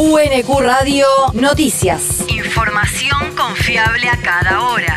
UNQ Radio Noticias. Información confiable a cada hora.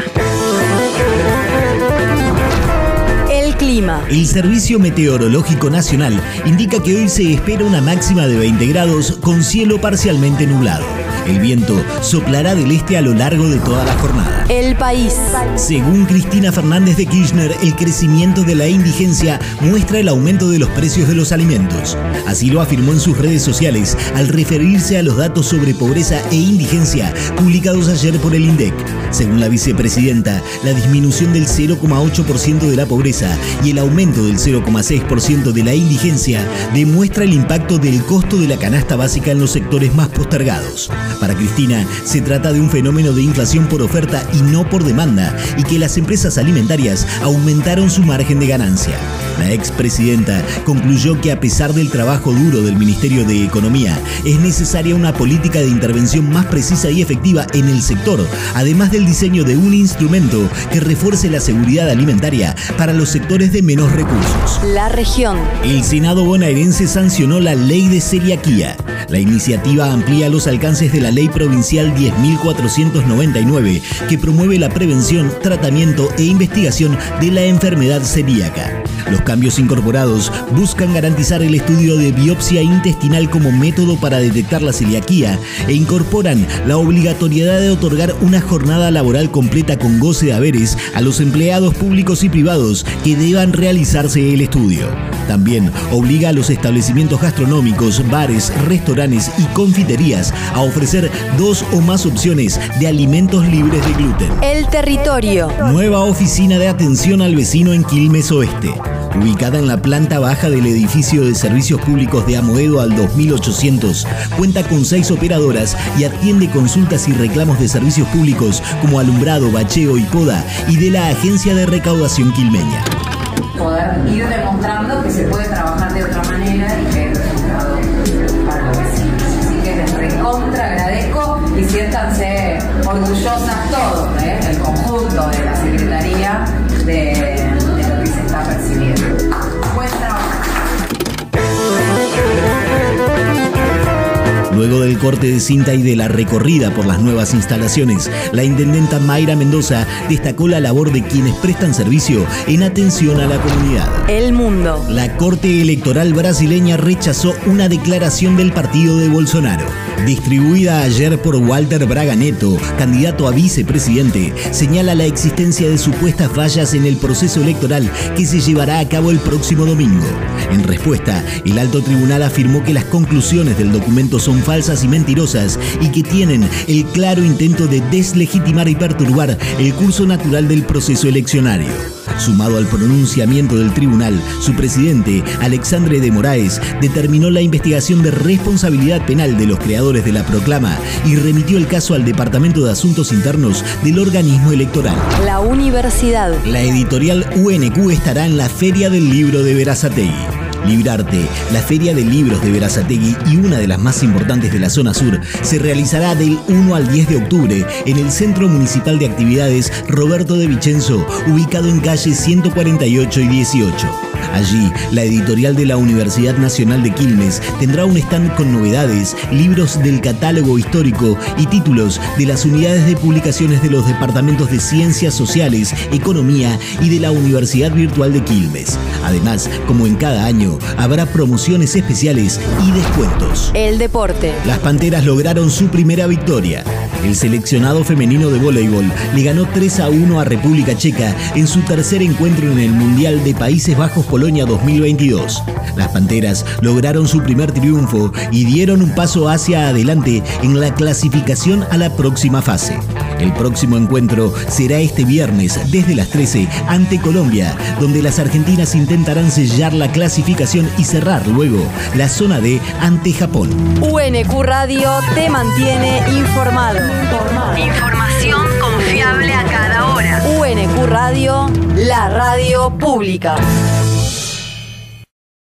El clima. El Servicio Meteorológico Nacional indica que hoy se espera una máxima de 20 grados con cielo parcialmente nublado. El viento soplará del este a lo largo de toda la jornada. El país. Según Cristina Fernández de Kirchner, el crecimiento de la indigencia muestra el aumento de los precios de los alimentos. Así lo afirmó en sus redes sociales al referirse a los datos sobre pobreza e indigencia publicados ayer por el INDEC. Según la vicepresidenta, la disminución del 0,8% de la pobreza y el aumento del 0,6% de la indigencia demuestra el impacto del costo de la canasta básica en los sectores más postergados. Para Cristina, se trata de un fenómeno de inflación por oferta y no por demanda, y que las empresas alimentarias aumentaron su margen de ganancia. La expresidenta concluyó que a pesar del trabajo duro del Ministerio de Economía, es necesaria una política de intervención más precisa y efectiva en el sector, además del diseño de un instrumento que refuerce la seguridad alimentaria para los sectores de menos recursos. La región. El Senado bonaerense sancionó la ley de celiaquía. La iniciativa amplía los alcances de la Ley Provincial 10.499, que promueve la prevención, tratamiento e investigación de la enfermedad celíaca. Los cambios incorporados buscan garantizar el estudio de biopsia intestinal como método para detectar la celiaquía e incorporan la obligatoriedad de otorgar una jornada laboral completa con goce de haberes a los empleados públicos y privados que deban realizarse el estudio. También obliga a los establecimientos gastronómicos, bares, restaurantes y confiterías a ofrecer dos o más opciones de alimentos libres de gluten. El territorio. Nueva oficina de atención al vecino en Quilmes Oeste. Ubicada en la planta baja del edificio de servicios públicos de Amoedo al 2800, cuenta con seis operadoras y atiende consultas y reclamos de servicios públicos como alumbrado, bacheo y poda y de la Agencia de Recaudación Quilmeña. Poder ir demostrando que se puede trabajar y siéntanse orgullosas todos, ¿eh? el conjunto de la Secretaría de, de lo que se está percibiendo. Buen trabajo. Luego del corte de cinta y de la recorrida por las nuevas instalaciones, la intendenta Mayra Mendoza destacó la labor de quienes prestan servicio en atención a la comunidad. El mundo. La Corte Electoral brasileña rechazó una declaración del partido de Bolsonaro. Distribuida ayer por Walter Braga Neto, candidato a vicepresidente, señala la existencia de supuestas fallas en el proceso electoral que se llevará a cabo el próximo domingo. En respuesta, el alto tribunal afirmó que las conclusiones del documento son falsas y mentirosas y que tienen el claro intento de deslegitimar y perturbar el curso natural del proceso eleccionario. Sumado al pronunciamiento del tribunal, su presidente, Alexandre de Moraes, determinó la investigación de responsabilidad penal de los creadores de la proclama y remitió el caso al Departamento de Asuntos Internos del organismo electoral. La universidad. La editorial UNQ estará en la Feria del Libro de Verazategui. Librarte, la feria de libros de Verazategui y una de las más importantes de la zona sur, se realizará del 1 al 10 de octubre en el Centro Municipal de Actividades Roberto de Vicenzo, ubicado en calle 148 y 18. Allí, la editorial de la Universidad Nacional de Quilmes tendrá un stand con novedades, libros del catálogo histórico y títulos de las unidades de publicaciones de los departamentos de Ciencias Sociales, Economía y de la Universidad Virtual de Quilmes. Además, como en cada año, habrá promociones especiales y descuentos. El deporte. Las Panteras lograron su primera victoria. El seleccionado femenino de voleibol le ganó 3 a 1 a República Checa en su tercer encuentro en el Mundial de Países Bajos Polonia 2022. Las Panteras lograron su primer triunfo y dieron un paso hacia adelante en la clasificación a la próxima fase. El próximo encuentro será este viernes desde las 13 ante Colombia, donde las argentinas intentarán sellar la clasificación y cerrar luego la zona D ante Japón. UNQ Radio te mantiene informado. Información confiable a cada hora. UNQ Radio, la radio pública.